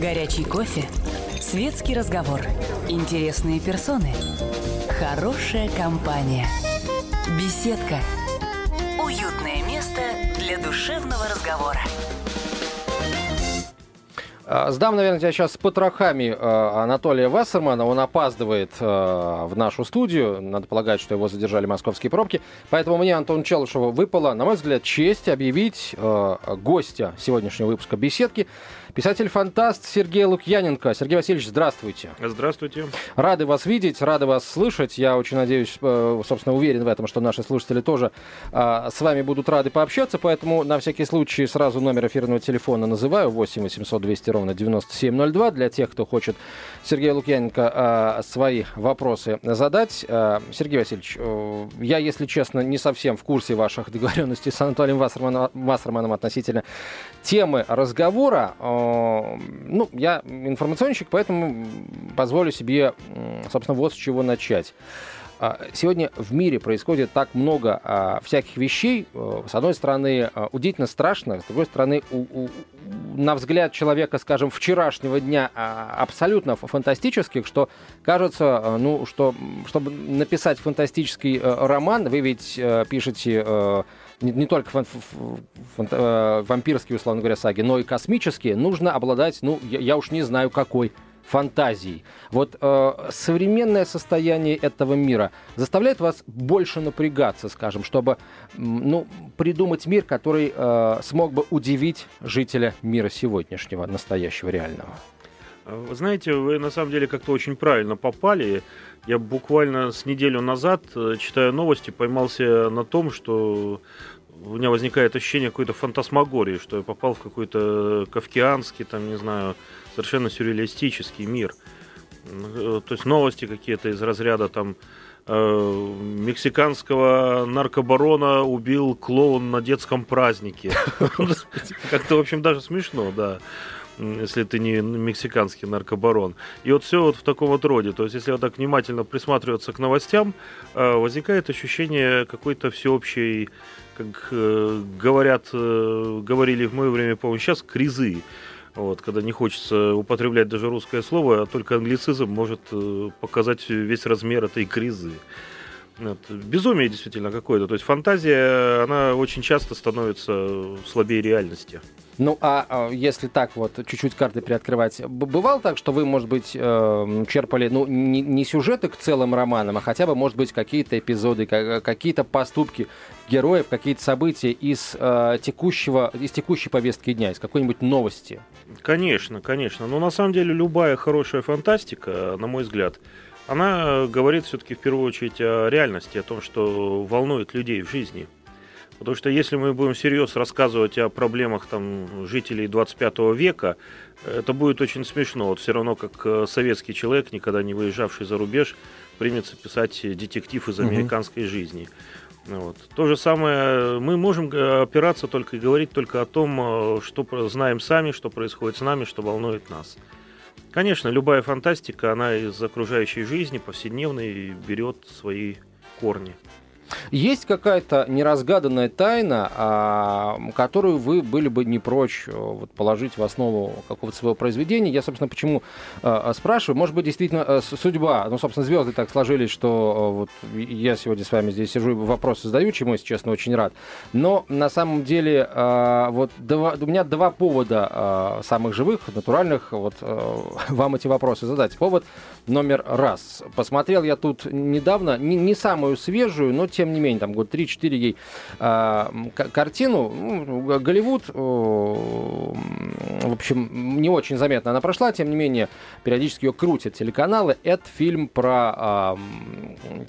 Горячий кофе. Светский разговор. Интересные персоны. Хорошая компания. Беседка. Уютное место для душевного разговора. А, сдам, наверное, тебя сейчас с потрохами а, Анатолия Вассермана. Он опаздывает а, в нашу студию. Надо полагать, что его задержали московские пробки. Поэтому мне, Антон Челышеву, выпало, на мой взгляд, честь объявить гостя сегодняшнего выпуска «Беседки» Писатель-фантаст Сергей Лукьяненко. Сергей Васильевич, здравствуйте. Здравствуйте. Рады вас видеть, рады вас слышать. Я очень надеюсь, э, собственно, уверен в этом, что наши слушатели тоже а, с вами будут рады пообщаться. Поэтому на всякий случай сразу номер эфирного телефона называю 8 800 200 ровно 9702 для тех, кто хочет Сергею Лукьяненко а, свои вопросы задать. Сергей Васильевич, э, я, если честно, не совсем в курсе ваших договоренностей с Анатолием Вассерманом, Вассерманом относительно темы разговора. Ну, я информационщик, поэтому позволю себе, собственно, вот с чего начать. А, сегодня в мире происходит так много а, всяких вещей. Э, с одной стороны, а, удивительно страшно, с другой стороны, у, у, на взгляд человека, скажем, вчерашнего дня абсолютно фантастических, что кажется, ну, что чтобы написать фантастический э, роман, вы ведь э, пишете не, не только фан, фан, э, вампирские, условно говоря, саги, но и космические, нужно обладать, ну, я, я уж не знаю какой фантазией. Вот э, современное состояние этого мира заставляет вас больше напрягаться, скажем, чтобы ну, придумать мир, который э, смог бы удивить жителя мира сегодняшнего, настоящего, реального. Вы знаете, вы на самом деле как-то очень правильно попали. Я буквально с неделю назад, э, читая новости, поймался на том, что у меня возникает ощущение какой-то фантасмагории, что я попал в какой-то кавкианский, там, не знаю, совершенно сюрреалистический мир. Э, то есть новости какие-то из разряда там э, мексиканского наркобарона убил клоун на детском празднике. Как-то, в общем, даже смешно, да если ты не мексиканский наркобарон. И вот все вот в таком вот роде. То есть, если вот так внимательно присматриваться к новостям, э, возникает ощущение какой-то всеобщей, как говорят, говорили в мое время, по-моему, сейчас, кризы вот, когда не хочется употреблять даже русское слово, а только англицизм может э, показать весь размер этой кризы. Вот. Безумие действительно какое-то. То есть фантазия, она очень часто становится слабее реальности. Ну, а, а если так вот чуть-чуть карты приоткрывать, бывало так, что вы, может быть, э, черпали, ну, не, не сюжеты к целым романам, а хотя бы, может быть, какие-то эпизоды, какие-то поступки героев, какие-то события из э, текущего, из текущей повестки дня, из какой-нибудь новости? Конечно, конечно. Но на самом деле любая хорошая фантастика, на мой взгляд, она говорит все-таки в первую очередь о реальности, о том, что волнует людей в жизни. Потому что если мы будем всерьез рассказывать о проблемах там, жителей 25 века, это будет очень смешно. Вот все равно, как э, советский человек, никогда не выезжавший за рубеж, примется писать детектив из американской угу. жизни. Вот. То же самое, мы можем э, опираться только и говорить только о том, э, что знаем сами, что происходит с нами, что волнует нас. Конечно, любая фантастика, она из окружающей жизни, повседневной, берет свои корни. Есть какая-то неразгаданная тайна, а, которую вы были бы не прочь э, вот, положить в основу какого-то своего произведения? Я, собственно, почему а, спрашиваю? Может быть, действительно судьба, ну, собственно, звезды так сложились, что вот я сегодня с вами здесь сижу и вопросы задаю, чему, если честно, очень рад. Но на самом деле вот два, у меня два повода самых живых, натуральных, вот вам эти вопросы задать. Повод номер раз. Посмотрел я тут недавно, не, не самую свежую, но тем не менее, там год 3-4 ей э, картину. Ну, Голливуд, э, в общем, не очень заметно она прошла, тем не менее, периодически ее крутят телеканалы. Это фильм про э,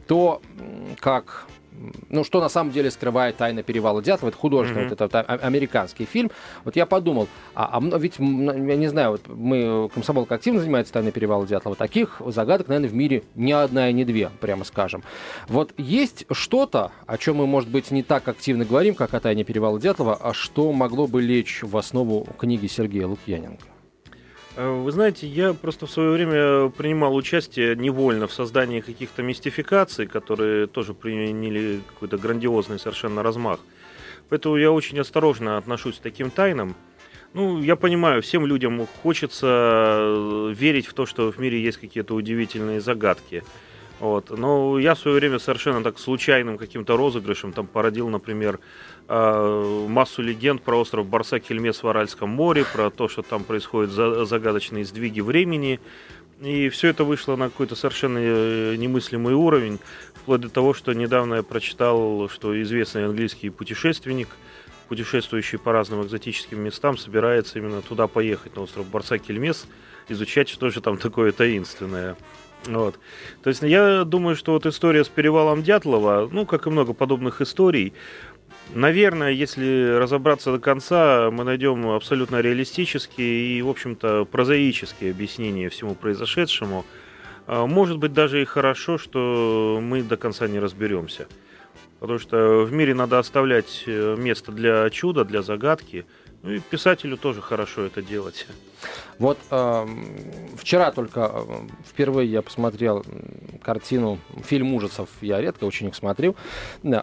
то, как ну, что на самом деле скрывает тайна перевала Дятлова, это художественный, mm-hmm. вот этот американский фильм. Вот я подумал, а, а ведь, я не знаю, вот мы, комсомолка активно занимается тайной перевала Дятлова, таких загадок, наверное, в мире ни одна и не две, прямо скажем. Вот есть что-то, о чем мы, может быть, не так активно говорим, как о тайне перевала Дятлова, а что могло бы лечь в основу книги Сергея Лукьяненко? Э, вы знаете, я просто в свое время принимал участие невольно в создании каких-то мистификаций, которые тоже приняли какой-то грандиозный совершенно размах. Поэтому я очень осторожно отношусь к таким тайнам. Ну, я понимаю, всем людям хочется э, верить в то, что в мире есть какие-то удивительные загадки. Вот. Но я в свое время совершенно так случайным каким-то розыгрышем там породил, например, э, массу легенд про остров Барса-Кельмес в Аральском море, про то, что там происходят загадочные сдвиги времени. И все это вышло на какой-то совершенно э, немыслимый уровень, вплоть до того, что недавно я прочитал, что известный английский путешественник, путешествующий по разным экзотическим местам, собирается именно туда поехать, на остров Барса-Кельмес, изучать, что же там такое таинственное. Вот. То есть я думаю, что вот история с перевалом Дятлова, ну, как и много подобных историй, наверное, если разобраться до конца, мы найдем абсолютно реалистические и, в общем-то, прозаические объяснения всему произошедшему. А, может быть, даже и хорошо, что мы до конца не разберемся. Потому что в мире надо оставлять э, место для чуда, для загадки. Ну и писателю тоже хорошо это делать. Вот э, вчера только э, впервые я посмотрел картину, фильм ужасов, я редко очень их смотрю,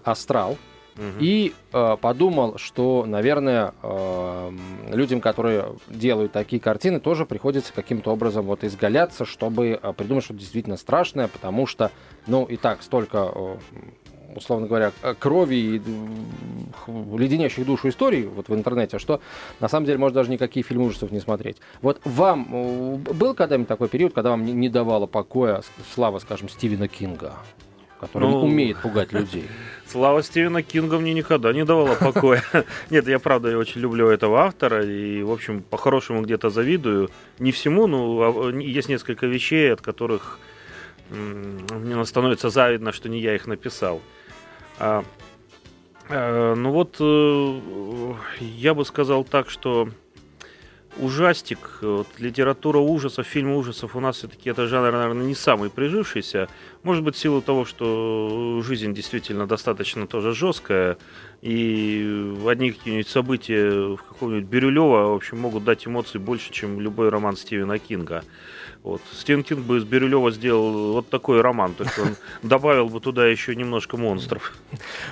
«Астрал», Угу. И э, подумал, что, наверное, э, людям, которые делают такие картины, тоже приходится каким-то образом вот изгаляться, чтобы э, придумать что-то действительно страшное, потому что, ну, и так столько э, условно говоря, крови и леденящих душу историй вот в интернете, что на самом деле можно даже никакие фильмы ужасов не смотреть. Вот вам э, был когда-нибудь такой период, когда вам не давала покоя слава, скажем, Стивена Кинга? который ну, умеет пугать людей. Слава Стивена Кинга мне никогда не давала покоя. Нет, я правда я очень люблю этого автора и, в общем, по-хорошему где-то завидую. Не всему, но а, есть несколько вещей, от которых мне становится завидно, что не я их написал. А, а, ну вот, э, я бы сказал так, что ужастик, вот, литература ужасов, фильмы ужасов у нас все-таки это жанр, наверное, не самый прижившийся. Может быть, в силу того, что жизнь действительно достаточно тоже жесткая, и одни какие-нибудь события в каком-нибудь Бирюлева, в общем, могут дать эмоций больше, чем любой роман Стивена Кинга. Вот. Стивен Кинг бы из Бирюлева сделал вот такой роман, то есть он добавил бы туда еще немножко монстров.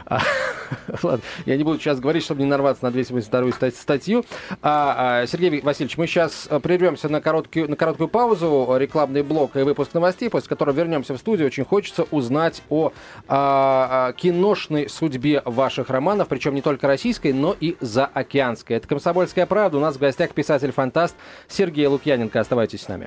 А, ладно, я не буду сейчас говорить, чтобы не нарваться на 282 статью. А, а, Сергей Васильевич, мы сейчас э, прервемся на короткую, на короткую паузу, рекламный блок и выпуск новостей, после которого вернемся в студию. Очень хочется узнать о а, киношной судьбе ваших романов, причем не только российской, но и заокеанской. Это «Комсомольская правда». У нас в гостях писатель-фантаст Сергей Лукьяненко. Оставайтесь с нами.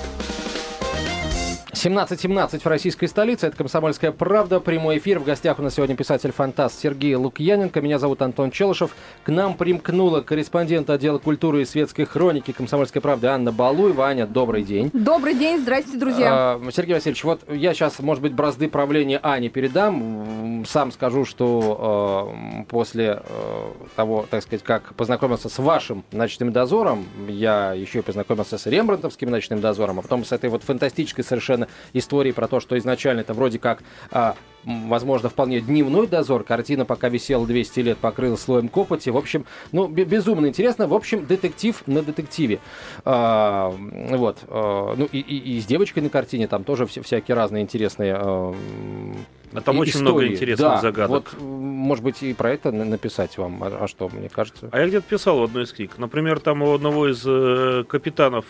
17.17 в российской столице. Это «Комсомольская правда». Прямой эфир. В гостях у нас сегодня писатель-фантаст Сергей Лукьяненко. Меня зовут Антон Челышев. К нам примкнула корреспондент отдела культуры и светской хроники «Комсомольской правды» Анна Балуева. Аня, добрый день. Добрый день. Здравствуйте, друзья. А, Сергей Васильевич, вот я сейчас, может быть, бразды правления Ани передам. Сам скажу, что э, после э, того, так сказать, как познакомился с вашим «Ночным дозором», я еще и познакомился с Рембрандтовским «Ночным дозором», а потом с этой вот фантастической совершенно истории про то, что изначально это вроде как а, возможно, вполне дневной дозор. Картина пока висела 200 лет, покрылась слоем копоти. В общем, ну, безумно интересно. В общем, детектив на детективе. А, вот. А, ну, и, и, и с девочкой на картине там тоже вся, всякие разные интересные а, а там очень истории. много интересных да, загадок. Вот, может быть, и про это написать вам, а, а что, мне кажется? А я где-то писал в одной из книг. Например, там у одного из э, капитанов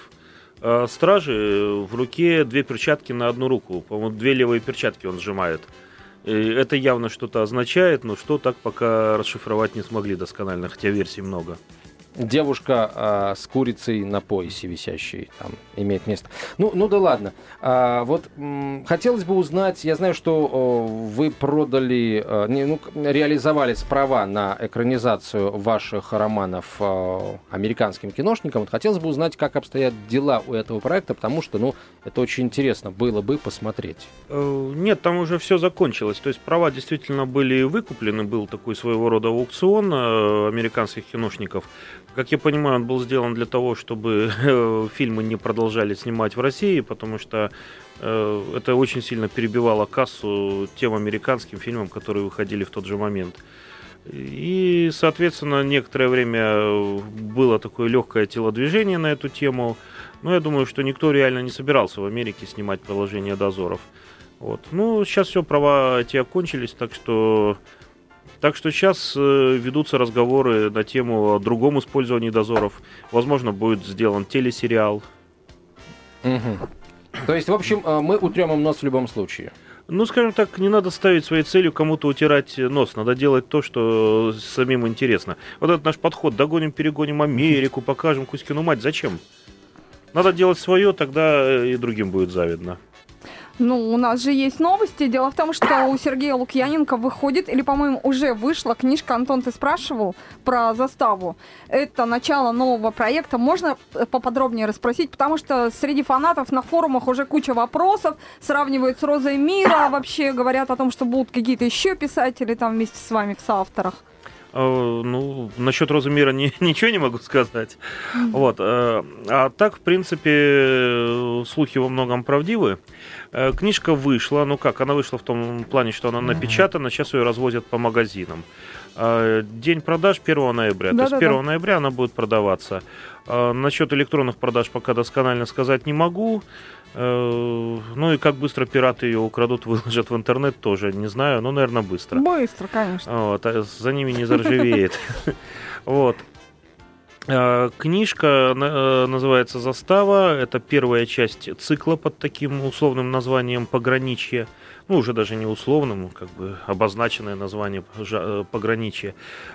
э, стражи в руке две перчатки на одну руку. По-моему, две левые перчатки он сжимает. И это явно что-то означает, но что так пока расшифровать не смогли досконально, хотя версий много девушка а, с курицей на поясе висящей там имеет место. Ну, ну да ладно. А, вот м, хотелось бы узнать, я знаю, что о, вы продали, а, не, ну, реализовали права на экранизацию ваших романов а, американским киношникам. Вот хотелось бы узнать, как обстоят дела у этого проекта, потому что, ну, это очень интересно было бы посмотреть. Э, нет, там уже все закончилось. То есть права действительно были выкуплены, был такой своего рода аукцион э, американских киношников. Как я понимаю, он был сделан для того, чтобы э, фильмы не продолжали снимать в России, потому что э, это очень сильно перебивало кассу тем американским фильмам, которые выходили в тот же момент. И, соответственно, некоторое время было такое легкое телодвижение на эту тему. Но я думаю, что никто реально не собирался в Америке снимать приложение дозоров. Вот. Ну, сейчас все, права эти окончились, так что... Так что сейчас э, ведутся разговоры на тему о другом использовании дозоров. Возможно, будет сделан телесериал. Угу. То есть, в общем, э, мы утрем им нос в любом случае. Ну, скажем так, не надо ставить своей целью кому-то утирать нос. Надо делать то, что самим интересно. Вот этот наш подход. Догоним, перегоним Америку, покажем Кузькину мать. Зачем? Надо делать свое, тогда и другим будет завидно. Ну, у нас же есть новости. Дело в том, что у Сергея Лукьяненко выходит, или, по-моему, уже вышла книжка, Антон, ты спрашивал про заставу. Это начало нового проекта. Можно э, поподробнее расспросить, потому что среди фанатов на форумах уже куча вопросов, сравнивают с Розой Мира, вообще говорят о том, что будут какие-то еще писатели там вместе с вами в соавторах. Э, ну, насчет Розы Мира ни, ничего не могу сказать. Вот. Э, а так, в принципе, слухи во многом правдивы. Э, книжка вышла, ну как, она вышла в том плане, что она напечатана, сейчас ее развозят по магазинам. День продаж 1 ноября. Да, То есть 1 да. ноября она будет продаваться. Насчет электронных продаж пока досконально сказать не могу. Э, ну и как быстро пираты ее украдут, выложат в интернет, тоже не знаю, но, наверное, быстро. Быстро, конечно. Вот, а за ними не заржавеет. Вот. Э, книжка э, называется «Застава». Это первая часть цикла под таким условным названием «Пограничье». Ну, уже даже не условным, как бы обозначенное название «Пограничье».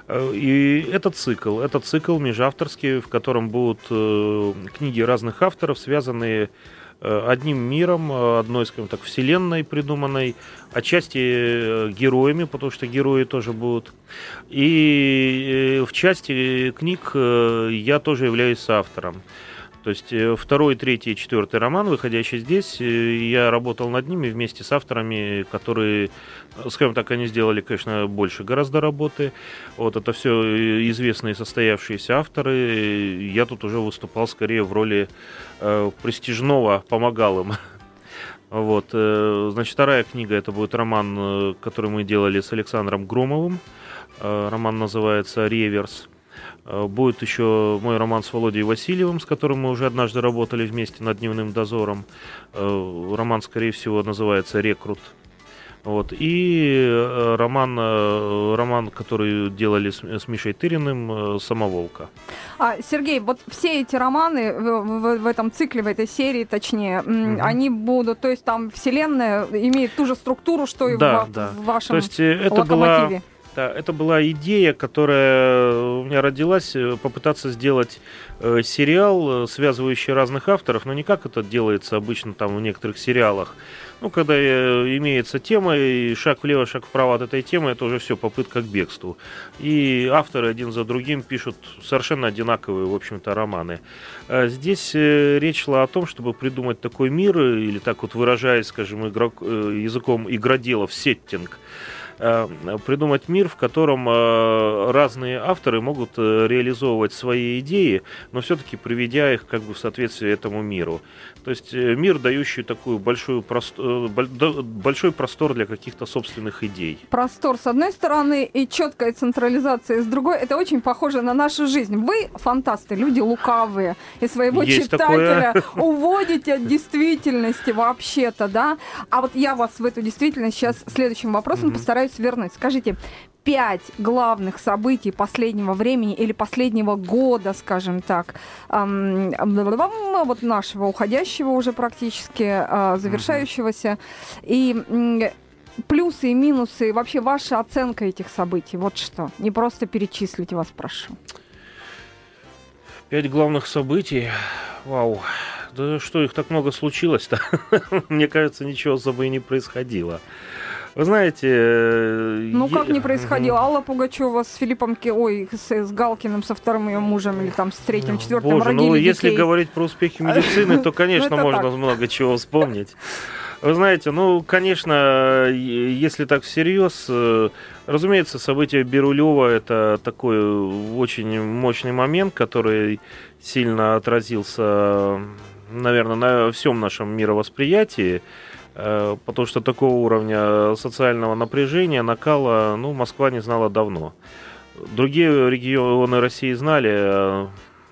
И это цикл. Это цикл межавторский, в котором будут книги разных авторов, связанные Э, одним миром, э, одной, скажем так, вселенной придуманной, отчасти э, героями, потому что герои тоже будут. И в части книг я тоже являюсь автором. То есть второй, третий четвертый роман, выходящий здесь, я работал над ними вместе с авторами, которые Скажем так, они сделали, конечно, больше гораздо работы. Вот это все известные состоявшиеся авторы. Я тут уже выступал скорее в роли э, престижного, помогал им. Вот, э, значит, вторая книга это будет роман, э, который мы делали с Александром Громовым. Э, роман называется «Реверс». Э, будет еще мой роман с Володей Васильевым, с которым мы уже однажды работали вместе над дневным дозором. Э, роман, скорее всего, называется «Рекрут». Вот. И э, роман, э, роман, который делали с, с Мишей Тыриным, э, «Самоволка». А, Сергей, вот все эти романы в, в, в этом цикле, в этой серии, точнее, угу. они будут, то есть там вселенная имеет ту же структуру, что и да, в, да. в вашем то есть это локомотиве. Была... Да, это была идея, которая у меня родилась, попытаться сделать э, сериал, связывающий разных авторов, но не как это делается обычно там в некоторых сериалах, ну, когда э, имеется тема, и шаг влево, шаг вправо от этой темы, это уже все попытка к бегству. И авторы один за другим пишут совершенно одинаковые, в общем-то, романы. А здесь э, речь шла о том, чтобы придумать такой мир, или так вот выражаясь, скажем, игрок, э, языком игроделов, сеттинг, придумать мир, в котором разные авторы могут реализовывать свои идеи, но все-таки приведя их как бы в соответствие этому миру. То есть э, мир, дающий такую большую простор, э, большой простор для каких-то собственных идей. Простор с одной стороны и четкая централизация с другой. Это очень похоже на нашу жизнь. Вы фантасты, люди лукавые, и своего Есть читателя такое. уводите от действительности вообще-то, да? А вот я вас в эту действительность сейчас следующим вопросом mm-hmm. постараюсь вернуть. Скажите, пять главных событий последнего времени или последнего года, скажем так, вот нашего уходящего уже практически, э, завершающегося. И плюсы и минусы, вообще ваша оценка этих событий, вот что. Не просто перечислить вас прошу. Пять главных событий. Вау. Да что их так много случилось-то? Мне кажется, ничего особо и не происходило. Вы знаете... Э, ну, как не происходило? Алла Пугачева с Филиппом, ой, с, с Галкиным, со вторым ее мужем, или там с третьим, ну, четвертым Боже, родили ну, детей. если говорить про успехи медицины, то, конечно, можно много чего вспомнить. Вы знаете, ну, конечно, если так всерьез, э, разумеется, событие Берулева это такой очень мощный момент, который сильно отразился, наверное, на всем нашем мировосприятии. Э, потому что такого уровня социального напряжения, накала, ну, Москва не знала давно. Другие регионы России знали, э,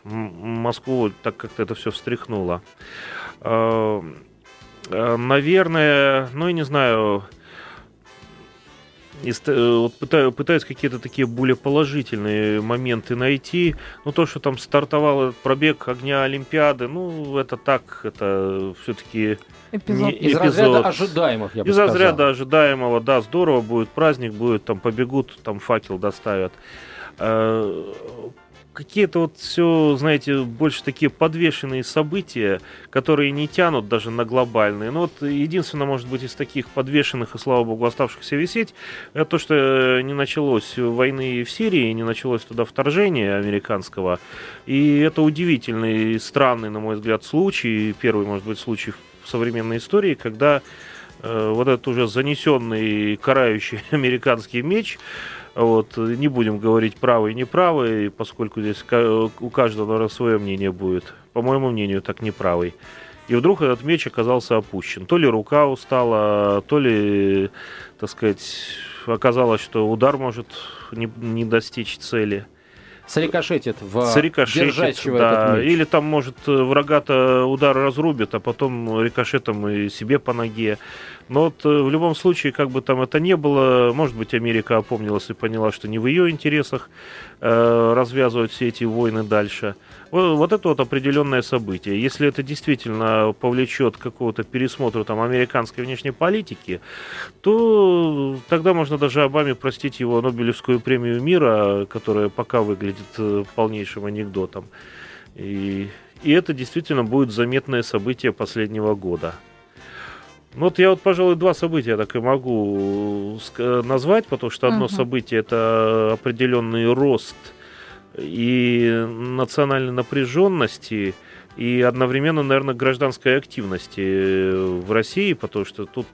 Москву так как-то это все встряхнуло. Э, наверное, ну, я не знаю, вот пытаю, пытаюсь какие-то такие более положительные моменты найти. Ну, то, что там стартовал этот пробег огня Олимпиады, ну, это так, это все-таки эпизод. Не, Из разряда ожидаемых, я бы Из сказал. разряда ожидаемого, да, здорово будет, праздник будет, там побегут, там факел доставят. Э, какие-то вот все, знаете, больше такие подвешенные события, которые не тянут даже на глобальные. Но вот единственное, может быть, из таких подвешенных и, слава богу, оставшихся висеть, это то, что не началось войны в Сирии, не началось туда вторжение американского. И это удивительный, странный, на мой взгляд, случай, первый, может быть, случай в современной истории, когда э, вот этот уже занесенный карающий американский меч вот, не будем говорить правый и неправый, поскольку здесь у каждого, наверное, свое мнение будет. По моему мнению, так неправый. И вдруг этот меч оказался опущен. То ли рука устала, то ли, так сказать, оказалось, что удар может не, не достичь цели. Срикошетит в Срикошетит, держащего да. этот меч. Или там, может, врага-то удар разрубит, а потом рикошетом и себе по ноге. Но вот э, в любом случае, как бы там это ни было, может быть, Америка опомнилась и поняла, что не в ее интересах э, развязывать все эти войны дальше. Вот, вот это вот определенное событие. Если это действительно повлечет какого-то пересмотра там американской внешней политики, то тогда можно даже Обаме простить его Нобелевскую премию мира, которая пока выглядит э, полнейшим анекдотом. И, и это действительно будет заметное событие последнего года. Ну вот я вот, пожалуй, два события так и могу назвать, потому что одно uh-huh. событие это определенный рост и национальной напряженности, и одновременно, наверное, гражданской активности в России, потому что тут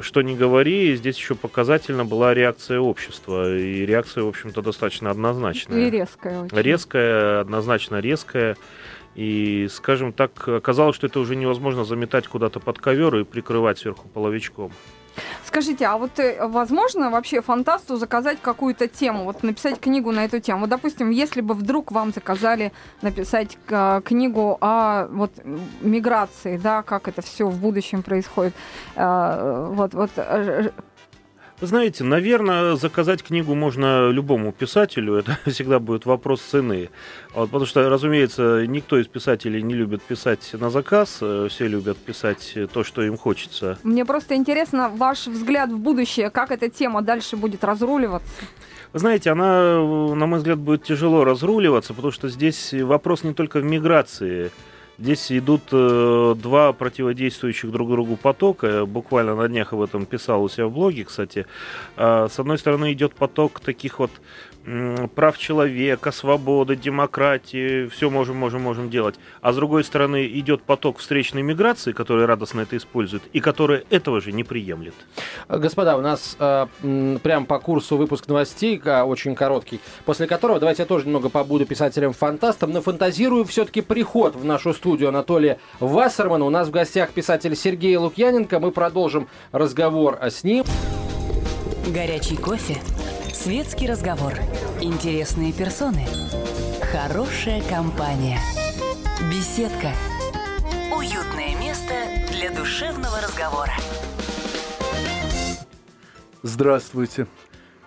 что ни говори, здесь еще показательно была реакция общества. И реакция, в общем-то, достаточно однозначная. И резкая очень. Резкая, однозначно резкая. И, скажем так, оказалось, что это уже невозможно заметать куда-то под ковер и прикрывать сверху половичком. Скажите, а вот э, возможно вообще фантасту заказать какую-то тему, вот написать книгу на эту тему? Вот, допустим, если бы вдруг вам заказали написать э, книгу о вот миграции, да, как это все в будущем происходит, э, вот, вот знаете, наверное, заказать книгу можно любому писателю. Это всегда будет вопрос цены. Вот, потому что, разумеется, никто из писателей не любит писать на заказ. Э, все любят писать то, что им хочется. Мне просто интересно ваш взгляд в будущее. Как эта тема дальше будет разруливаться? Вы знаете, она, на мой взгляд, будет тяжело разруливаться, потому что здесь вопрос не только в миграции. Здесь идут э, два противодействующих друг другу потока. Буквально на днях об этом писал у себя в блоге, кстати. Э, с одной стороны идет поток таких вот прав человека, свободы, демократии, все можем, можем, можем делать. А с другой стороны идет поток встречной миграции, который радостно это использует, и которая этого же не приемлет. Господа, у нас э, прям по курсу выпуск новостей, очень короткий, после которого давайте я тоже немного побуду писателем-фантастом, но фантазирую все-таки приход в нашу студию Анатолия Вассермана. У нас в гостях писатель Сергей Лукьяненко. Мы продолжим разговор с ним. Горячий кофе Светский разговор. Интересные персоны. Хорошая компания. Беседка. Уютное место для душевного разговора. Здравствуйте.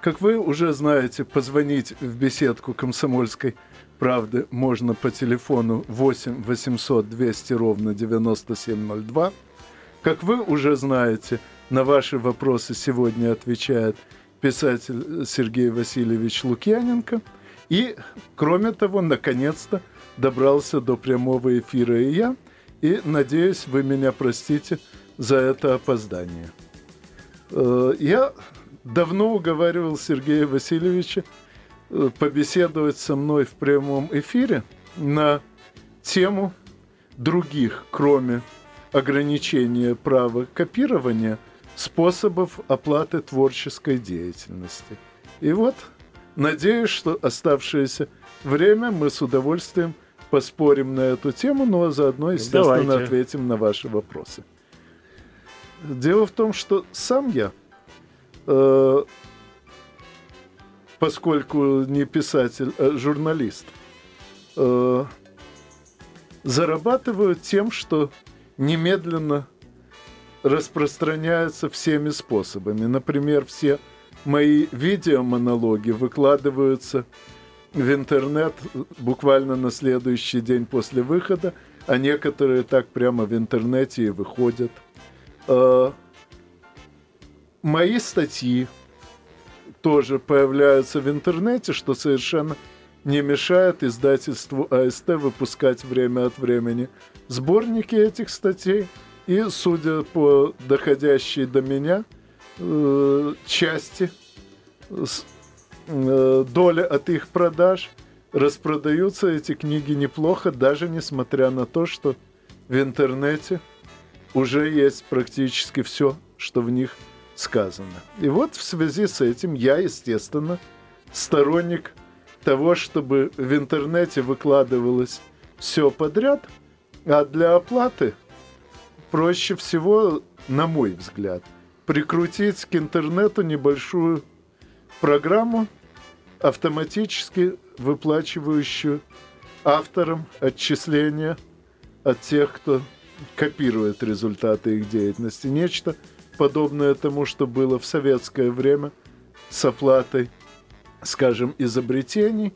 Как вы уже знаете, позвонить в беседку комсомольской правды можно по телефону 8 800 200 ровно 9702. Как вы уже знаете, на ваши вопросы сегодня отвечает писатель Сергей Васильевич Лукьяненко. И, кроме того, наконец-то добрался до прямого эфира и я. И, надеюсь, вы меня простите за это опоздание. Э, я давно уговаривал Сергея Васильевича э, побеседовать со мной в прямом эфире на тему других, кроме ограничения права копирования – способов оплаты творческой деятельности. И вот, надеюсь, что оставшееся время мы с удовольствием поспорим на эту тему, ну а заодно, естественно, Давайте. ответим на ваши вопросы. Дело в том, что сам я, э, поскольку не писатель, а журналист, э, зарабатывают тем, что немедленно распространяются всеми способами. Например, все мои видеомонологи выкладываются в интернет буквально на следующий день после выхода, а некоторые так прямо в интернете и выходят. Э, мои статьи тоже появляются в интернете, что совершенно не мешает издательству АСТ выпускать время от времени сборники этих статей. И, судя по доходящей до меня э, части, э, доля от их продаж, распродаются эти книги неплохо, даже несмотря на то, что в интернете уже есть практически все, что в них сказано. И вот в связи с этим я, естественно, сторонник того, чтобы в интернете выкладывалось все подряд, а для оплаты проще всего, на мой взгляд, прикрутить к интернету небольшую программу, автоматически выплачивающую авторам отчисления от тех, кто копирует результаты их деятельности. Нечто подобное тому, что было в советское время с оплатой скажем, изобретений.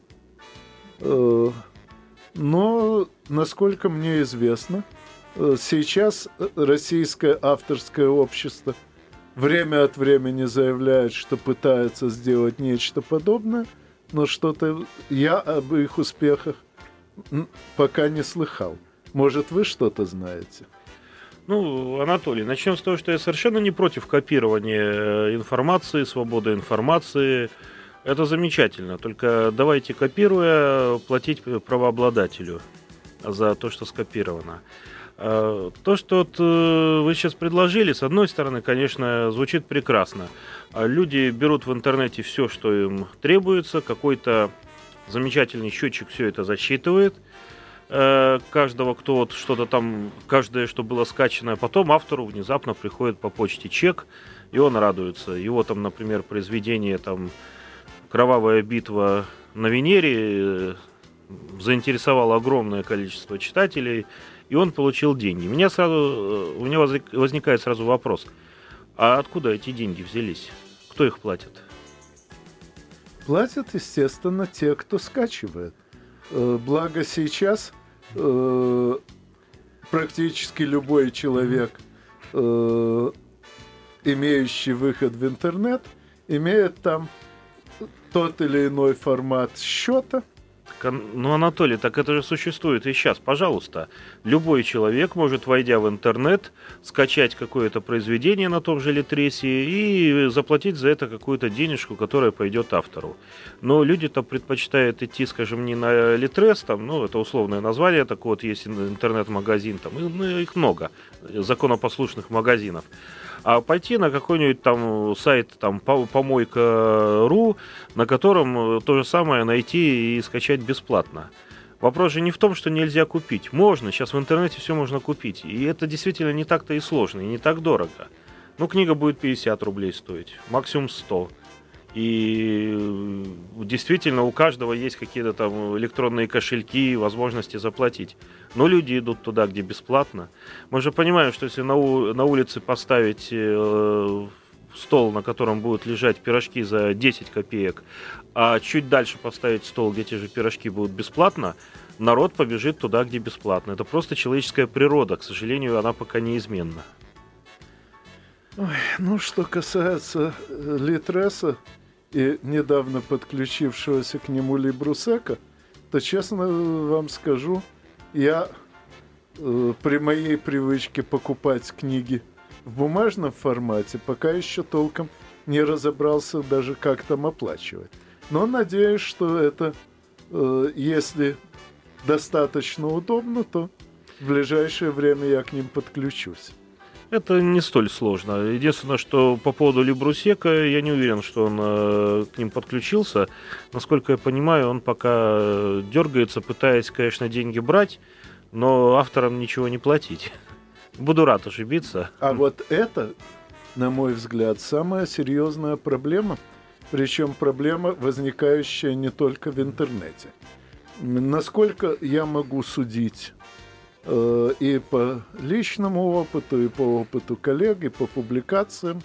Э, но, насколько мне известно, сейчас российское авторское общество время от времени заявляет, что пытается сделать нечто подобное, но что-то я об их успехах пока не слыхал. Может, вы что-то знаете? Ну, Анатолий, начнем с того, что я совершенно не против копирования э, информации, свободы информации, это замечательно, только давайте копируя платить правообладателю за то, что скопировано. А, то, что вот э, вы сейчас предложили, с одной стороны, конечно, звучит прекрасно. А люди берут в интернете все, что им требуется, какой-то замечательный счетчик все это засчитывает. Э, каждого, кто вот что-то там, каждое, что было скачано, а потом автору внезапно приходит по почте чек, и он радуется. Его там, например, произведение там кровавая битва на Венере э, заинтересовала огромное количество читателей, и он получил деньги. Меня сразу, э, у меня возникает сразу вопрос, а откуда эти деньги взялись? Кто их платит? Платят, естественно, те, кто скачивает. Э, благо сейчас практически любой человек, имеющий выход в интернет, имеет там тот или иной формат счета. Ну, Анатолий, так это же существует и сейчас. Пожалуйста, любой человек может, войдя в интернет, скачать какое-то произведение на том же Литресе и заплатить за это какую-то денежку, которая пойдет автору. Но люди-то предпочитают идти, скажем, не на Литрес, там, ну, это условное название, так вот есть интернет-магазин, там, ну, их много, законопослушных магазинов а пойти на какой-нибудь там сайт там помойка.ру, на котором то же самое найти и скачать бесплатно. Вопрос же не в том, что нельзя купить. Можно, сейчас в интернете все можно купить. И это действительно не так-то и сложно, и не так дорого. Ну, книга будет 50 рублей стоить, максимум 100. И э, действительно у каждого есть какие-то там электронные кошельки, возможности заплатить. Но люди идут туда, где бесплатно. Мы же понимаем, что если на, улице поставить э, стол, на котором будут лежать пирожки за 10 копеек, а чуть дальше поставить стол, где те же пирожки будут бесплатно, народ побежит туда, где бесплатно. Это просто человеческая природа. К сожалению, она пока неизменна. Ой, ну, что касается э, Литреса и недавно подключившегося к нему Либрусека, то, честно вам скажу, я э, при моей привычке покупать книги в бумажном формате пока еще толком не разобрался даже как там оплачивать. Но надеюсь, что это, э, если достаточно удобно, то в ближайшее время я к ним подключусь. Это не столь сложно. Единственное, что по поводу Либрусека, я не уверен, что он э, к ним подключился. Насколько я понимаю, он пока дергается, пытаясь, конечно, деньги брать, но авторам ничего не платить. Буду рад ошибиться. А вот это, на мой взгляд, самая серьезная проблема. Причем проблема, возникающая не только в интернете. Насколько я могу судить э, и по личному опыту, и по опыту коллег, и по публикациям,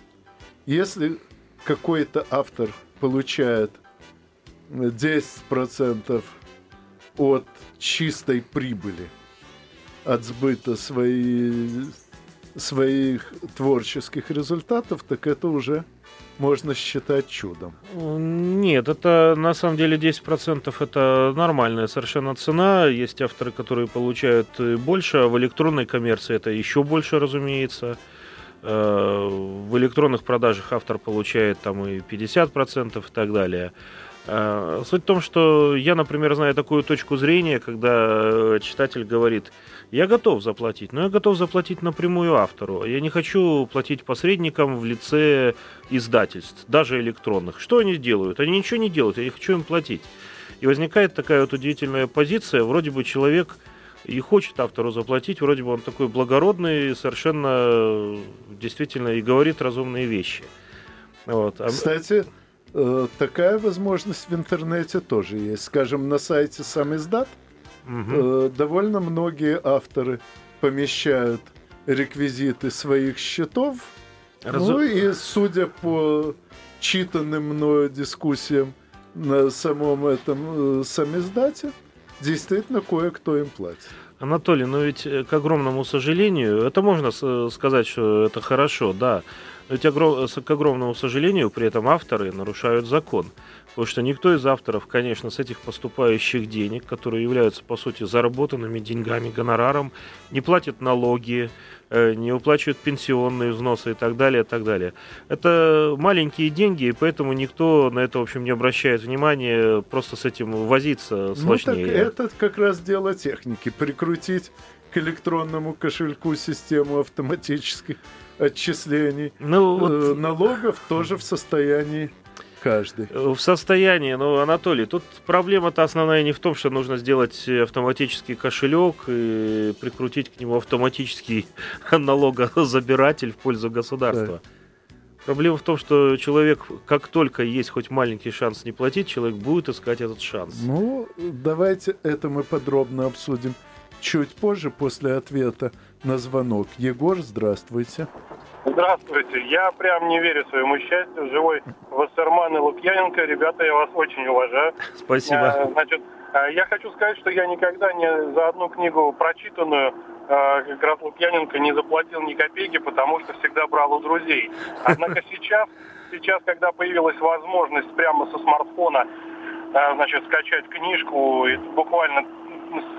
если какой-то автор получает 10% от чистой прибыли от сбыта своей, своих творческих результатов, так это уже можно считать чудом. Нет, это на самом деле 10% это нормальная совершенно цена. Есть авторы, которые получают больше, а в электронной коммерции это еще больше, разумеется. Э, в электронных продажах автор получает там и 50% и так далее. Э, суть в том, что я, например, знаю такую точку зрения, когда читатель говорит, я готов заплатить, но я готов заплатить напрямую автору. Я не хочу платить посредникам в лице издательств, даже электронных. Что они делают? Они ничего не делают, я не хочу им платить. И возникает такая вот удивительная позиция, вроде бы человек и хочет автору заплатить, вроде бы он такой благородный, совершенно действительно и говорит разумные вещи. Вот. А Кстати, э, такая возможность в интернете тоже есть. Скажем, на сайте сам издат угу. довольно многие авторы помещают реквизиты своих счетов. Раз... Ну и судя по читанным мною дискуссиям на самом этом э, самиздате, действительно кое-кто им платит. Анатолий, но ведь, э, к огромному сожалению, это можно сказать, что это хорошо, да, но ведь к огромному сожалению, при этом авторы нарушают закон. Потому что никто из авторов, конечно, с этих поступающих денег, которые являются, по сути, заработанными деньгами, гонораром, не платит налоги, э, не уплачивает пенсионные взносы и так далее, и так далее. Это маленькие деньги, и поэтому никто на это, в общем, не обращает внимания, просто с этим возиться сложнее. Ну, так это как раз дело техники, прикрутить к электронному кошельку систему автоматических отчислений. Ну, вот... Э, налогов тоже в состоянии каждый. В состоянии, ну, Анатолий, тут проблема-то основная не в том, что нужно сделать автоматический кошелек и прикрутить к нему автоматический налогозабиратель в пользу государства. Да. Проблема в том, что человек, как только есть хоть маленький шанс не платить, человек будет искать этот шанс. Ну, давайте это мы подробно обсудим чуть позже, после ответа на звонок. Егор, здравствуйте. Здравствуйте. Я прям не верю своему счастью. Живой Вассерман и Лукьяненко. Ребята, я вас очень уважаю. Спасибо. А, значит, а, я хочу сказать, что я никогда не за одну книгу прочитанную как раз Лукьяненко не заплатил ни копейки, потому что всегда брал у друзей. Однако сейчас, сейчас, когда появилась возможность прямо со смартфона значит, скачать книжку и буквально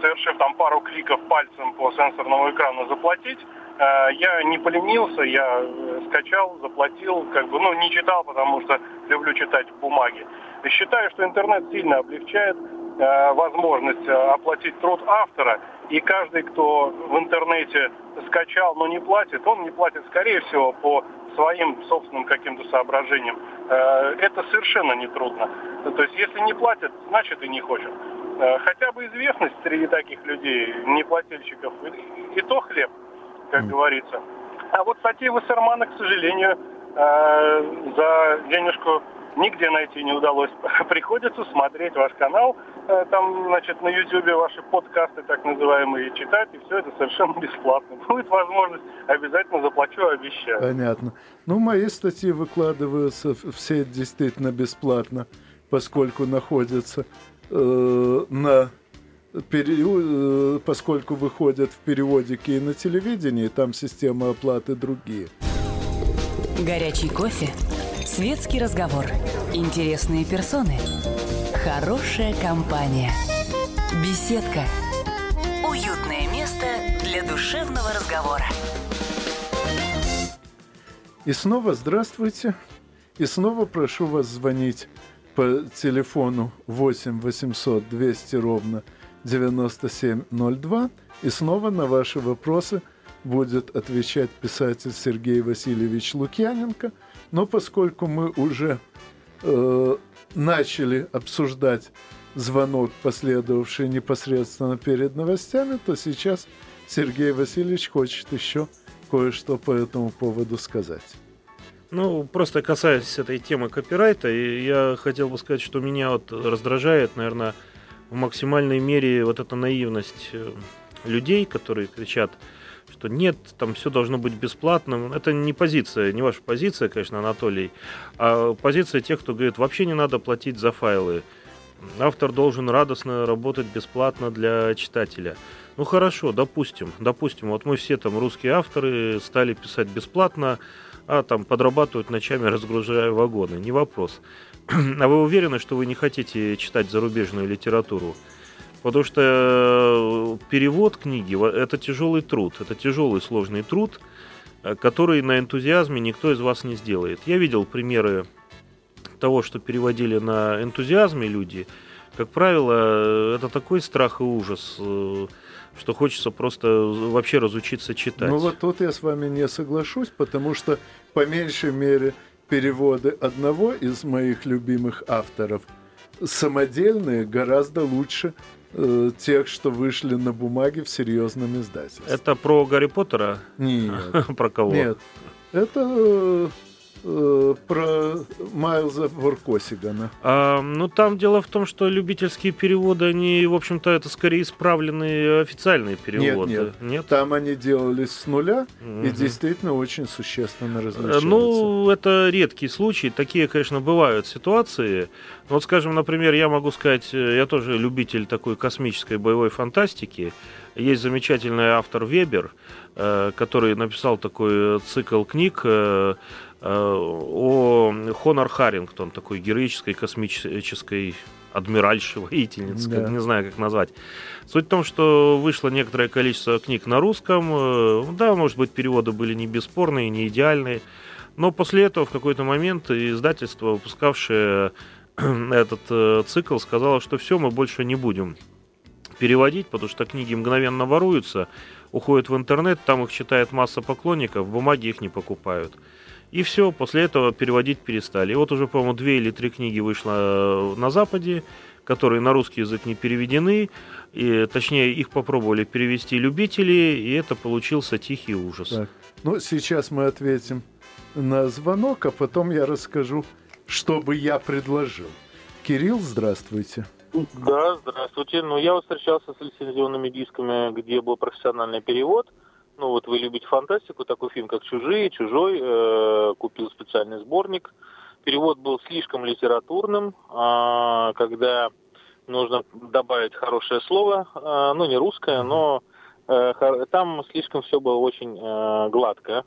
совершив там пару кликов пальцем по сенсорному экрану заплатить, Э, я не поленился, я э, скачал, заплатил, как бы, ну, не читал, потому что люблю читать бумаги. И считаю, что интернет сильно облегчает э, возможность оплатить труд автора, и каждый, кто в интернете скачал, но не платит, он не платит, скорее всего, по своим собственным каким-то соображениям. Это совершенно не трудно. То есть, если не платят, значит и не хочет. Хотя бы известность среди таких людей, неплательщиков, и то хлеб как говорится. А вот статьи Вассермана, к сожалению, э, за денежку нигде найти не удалось. Приходится смотреть ваш канал, э, там, значит, на Ютьюбе ваши подкасты, так называемые, читать, и все это совершенно бесплатно. Будет возможность, обязательно заплачу, обещаю. Понятно. Ну, мои статьи выкладываются все действительно бесплатно, поскольку находятся э, на период, э, поскольку выходят в периодике и на телевидении, там система оплаты другие. Горячий кофе, светский разговор, интересные персоны, хорошая компания, беседка, уютное место для душевного разговора. И снова здравствуйте. И снова прошу вас звонить по телефону 8 800 200 ровно 9702. И снова на ваши вопросы будет отвечать писатель Сергей Васильевич Лукьяненко. Но поскольку мы уже э, начали обсуждать звонок, последовавший непосредственно перед новостями, то сейчас Сергей Васильевич хочет еще кое-что по этому поводу сказать. Ну, просто касаясь этой темы копирайта, я хотел бы сказать, что меня вот раздражает, наверное, в максимальной мере вот эта наивность э, людей, которые кричат, что нет, там все должно быть бесплатным. Это не позиция, не ваша позиция, конечно, Анатолий, а позиция тех, кто говорит, вообще не надо платить за файлы. Автор должен радостно работать бесплатно для читателя. Ну хорошо, допустим, допустим, вот мы все там русские авторы стали писать бесплатно, а там подрабатывают ночами, разгружая вагоны. Не вопрос. А вы уверены, что вы не хотите читать зарубежную литературу? Потому что э, перевод книги – это тяжелый труд, это тяжелый сложный труд, э, который на энтузиазме никто из вас не сделает. Я видел примеры того, что переводили на энтузиазме люди. Как правило, это такой страх и ужас, э, что хочется просто вообще разучиться читать. Ну вот тут я с вами не соглашусь, потому что по меньшей мере переводы одного из моих любимых авторов самодельные гораздо лучше э, тех, что вышли на бумаге в серьезном издательстве. Это про Гарри Поттера? Нет. Про кого? Нет. Это э, про Майлза Воркосигана. А, ну, там дело в том, что любительские переводы, они, в общем-то, это скорее исправленные официальные переводы. Нет, нет. нет? Там они делались с нуля угу. и действительно очень существенно э, различаются. Ну, это редкий случай. Такие, конечно, бывают ситуации. Вот, скажем, например, я могу сказать, э, я тоже любитель такой космической боевой фантастики. Есть замечательный автор Вебер, который написал такой цикл книг о Хонор Харрингтон, такой героической космической адмиральши, воительницы, да. не знаю, как назвать. Суть в том, что вышло некоторое количество книг на русском. Э, да, может быть, переводы были не бесспорные, не идеальные. Но после этого в какой-то момент издательство, выпускавшее этот э, цикл, сказало, что все, мы больше не будем переводить, потому что книги мгновенно воруются, уходят в интернет, там их читает масса поклонников, бумаги их не покупают. И все, после этого переводить перестали. И вот уже, по-моему, две или три книги вышло э, на Западе, которые на русский язык не переведены. И, точнее, их попробовали перевести любители, и это получился тихий ужас. Так. Ну, сейчас мы ответим на звонок, а потом я расскажу, что бы я предложил. Кирилл, здравствуйте. Да, здравствуйте. Ну, я вот встречался с лицензионными дисками, где был профессиональный перевод – ну вот вы любите фантастику, такой фильм, как «Чужие», «Чужой», э, купил специальный сборник. Перевод был слишком литературным, э, когда нужно добавить хорошее слово, э, ну не русское, но э, там слишком все было очень э, гладко.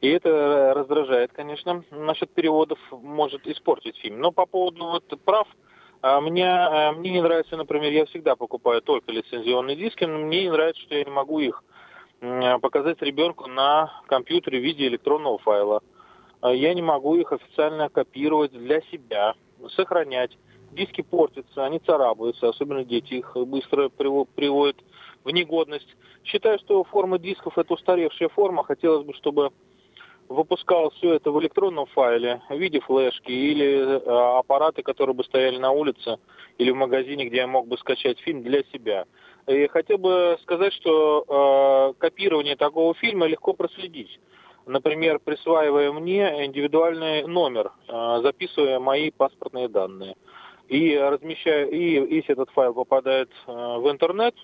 И это раздражает, конечно, насчет переводов может испортить фильм. Но по поводу вот прав, а мне, э, мне не нравится, например, я всегда покупаю только лицензионные диски, но мне не нравится, что я не могу их показать ребенку на компьютере в виде электронного файла. А я не могу их официально копировать для себя, сохранять. Диски портятся, они царапаются, особенно дети их быстро приводят в негодность. Считаю, что форма дисков это устаревшая форма. Хотелось бы, чтобы выпускал все это в электронном файле, в виде флешки или э, аппараты, которые бы стояли на улице или в магазине, где я мог бы скачать фильм для себя. И хотел бы сказать, что э, копирование такого фильма легко проследить. Например, присваивая мне индивидуальный номер, э, записывая мои паспортные данные. И размещая, и если этот файл попадает э, в интернет,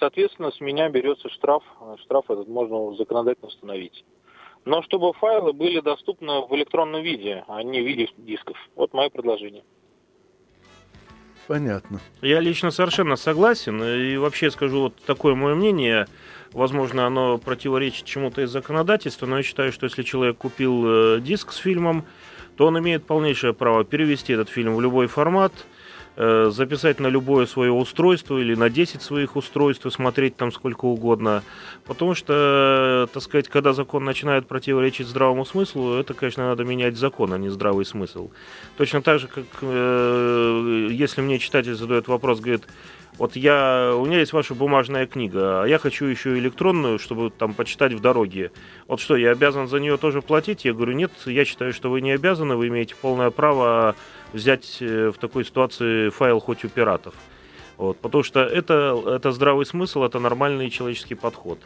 соответственно, с меня берется штраф. Штраф этот можно законодательно установить. Но чтобы файлы были доступны в электронном виде, а не в виде дисков. Вот мое предложение. Понятно. Я лично совершенно согласен. И вообще скажу вот такое мое мнение. Возможно, оно противоречит чему-то из законодательства, но я считаю, что если человек купил э, диск с фильмом, то он имеет полнейшее право перевести этот фильм в любой формат – записать на любое свое устройство или на 10 своих устройств смотреть там сколько угодно. Потому что, так сказать, когда закон начинает противоречить здравому смыслу, это, конечно, надо менять закон, а не здравый смысл. Точно так же, как э, если мне читатель задает вопрос, говорит, вот я, у меня есть ваша бумажная книга, а я хочу еще электронную, чтобы там почитать в дороге. Вот что, я обязан за нее тоже платить? Я говорю, нет, я считаю, что вы не обязаны, вы имеете полное право взять э, в такой ситуации файл хоть у пиратов. Вот, потому что это, это здравый смысл, это нормальный человеческий подход.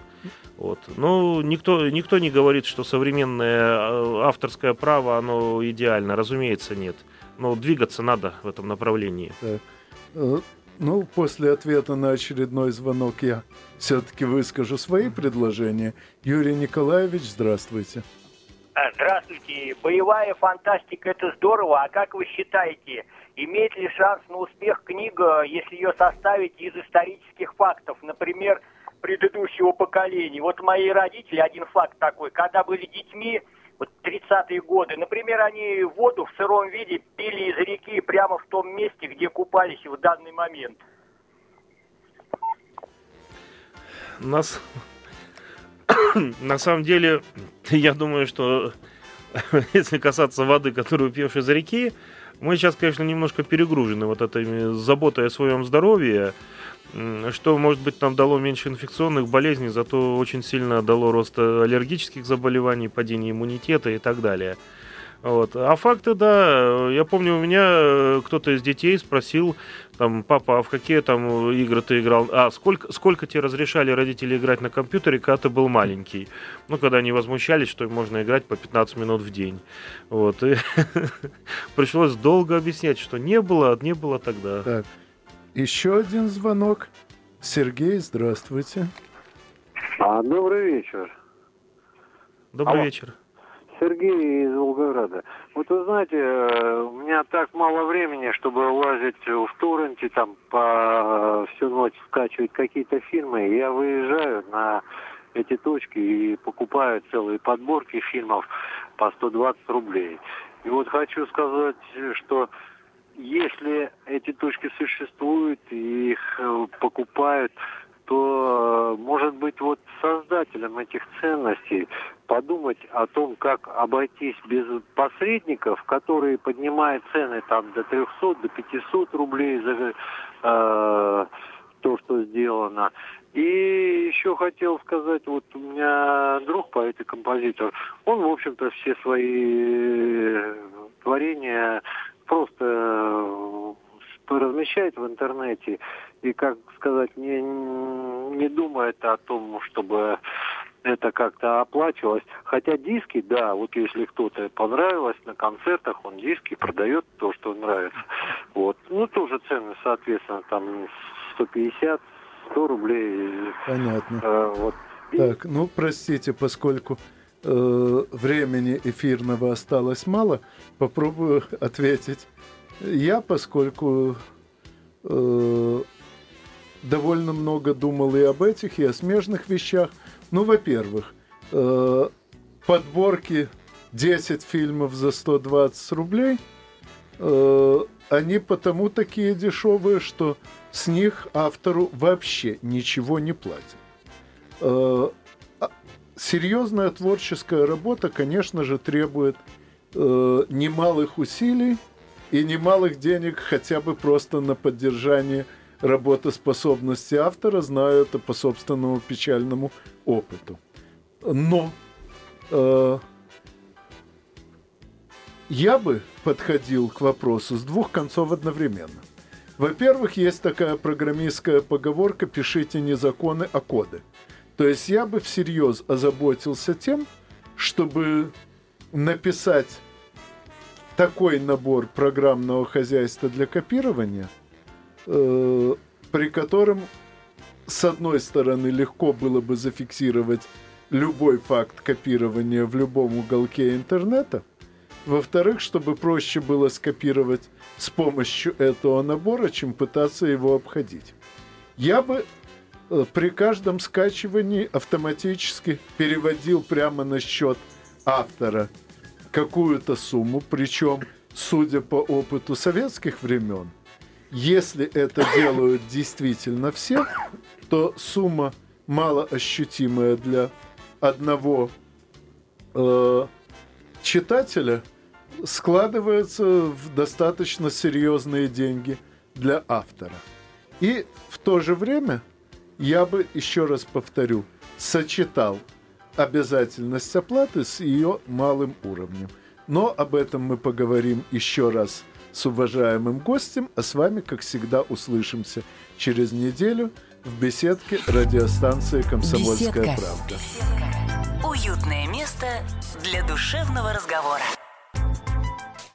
Вот. Но никто, никто не говорит, что современное э, авторское право, оно идеально. Разумеется, нет. Но двигаться надо в этом направлении. Так. Э, Ну, после ответа на очередной звонок я все-таки выскажу свои предложения. Юрий Николаевич, здравствуйте. А, здравствуйте. Боевая фантастика – это здорово. А как вы считаете, имеет ли шанс на успех книга, если ее составить из исторических фактов? Например, предыдущего поколения. Вот мои родители, один факт такой, когда были детьми, вот 30-е годы, например, они воду в сыром виде пили из реки прямо в том месте, где купались в данный момент. Нас... На самом деле, я думаю, что если касаться воды, которую пьешь из реки, мы сейчас, конечно, немножко перегружены вот этой заботой о своем здоровье, что, может быть, нам дало меньше инфекционных болезней, зато очень сильно дало рост аллергических заболеваний, падение иммунитета и так далее. Вот. А факты, да, я помню, у меня э, кто-то из детей спросил, там, папа, а в какие там игры ты играл? А, сколько, сколько тебе разрешали родители играть на компьютере, когда ты был маленький? Ну, когда они возмущались, что можно играть по 15 минут в день. Вот. И пришлось долго объяснять, что не было, не было тогда. Так, еще один звонок. Сергей, здравствуйте. А, добрый вечер. Добрый Алло. вечер. Сергей из Волгограда. Вот вы знаете, э, у меня так мало времени, чтобы лазить в торренте, там по всю ночь скачивать какие-то фильмы. Я выезжаю на эти точки и покупаю целые подборки фильмов по 120 рублей. И вот хочу сказать, что если эти точки существуют и их э, покупают, то, э, может быть, вот создателям этих ценностей подумать о том, как обойтись без посредников, которые поднимают цены там до 300, до 500 рублей за э, то, что сделано. И еще хотел сказать, вот у меня друг поэт и композитор, он, в общем-то, все свои творения просто э, размещает в интернете и, как сказать, не, не думает о том, чтобы это как-то оплачивалось. Хотя диски, да, вот если кто-то понравилось на концертах, он диски продает то, что нравится. Вот. Ну, тоже цены, соответственно, там 150, 100 рублей. Понятно. Э, вот. Так, ну, простите, поскольку э, времени эфирного осталось мало, попробую ответить. Я, поскольку э, довольно много думал и об этих, и о смежных вещах. Ну, во-первых, э, подборки 10 фильмов за 120 рублей, э, они потому такие дешевые, что с них автору вообще ничего не платят. Э, а серьезная творческая работа, конечно же, требует э, немалых усилий и немалых денег хотя бы просто на поддержание работоспособности автора, знаю это по собственному печальному опыту. Но э, я бы подходил к вопросу с двух концов одновременно. Во-первых, есть такая программистская поговорка «пишите не законы, а коды». То есть я бы всерьез озаботился тем, чтобы написать такой набор программного хозяйства для копирования – э, при котором, с одной стороны, легко было бы зафиксировать любой факт копирования в любом уголке интернета, во-вторых, чтобы проще было скопировать с помощью этого набора, чем пытаться его обходить. Я бы э, при каждом скачивании автоматически переводил прямо на счет автора какую-то сумму, причем, судя по опыту советских времен, если это делают действительно все, то сумма малоощутимая для одного э, читателя складывается в достаточно серьезные деньги для автора. И в то же время я бы, еще раз повторю, сочетал обязательность оплаты с ее малым уровнем. Но об этом мы поговорим еще раз – с уважаемым гостем, а с вами, как всегда, услышимся через неделю в беседке радиостанции «Комсомольская Беседка. правда». Беседка. Уютное место для душевного разговора.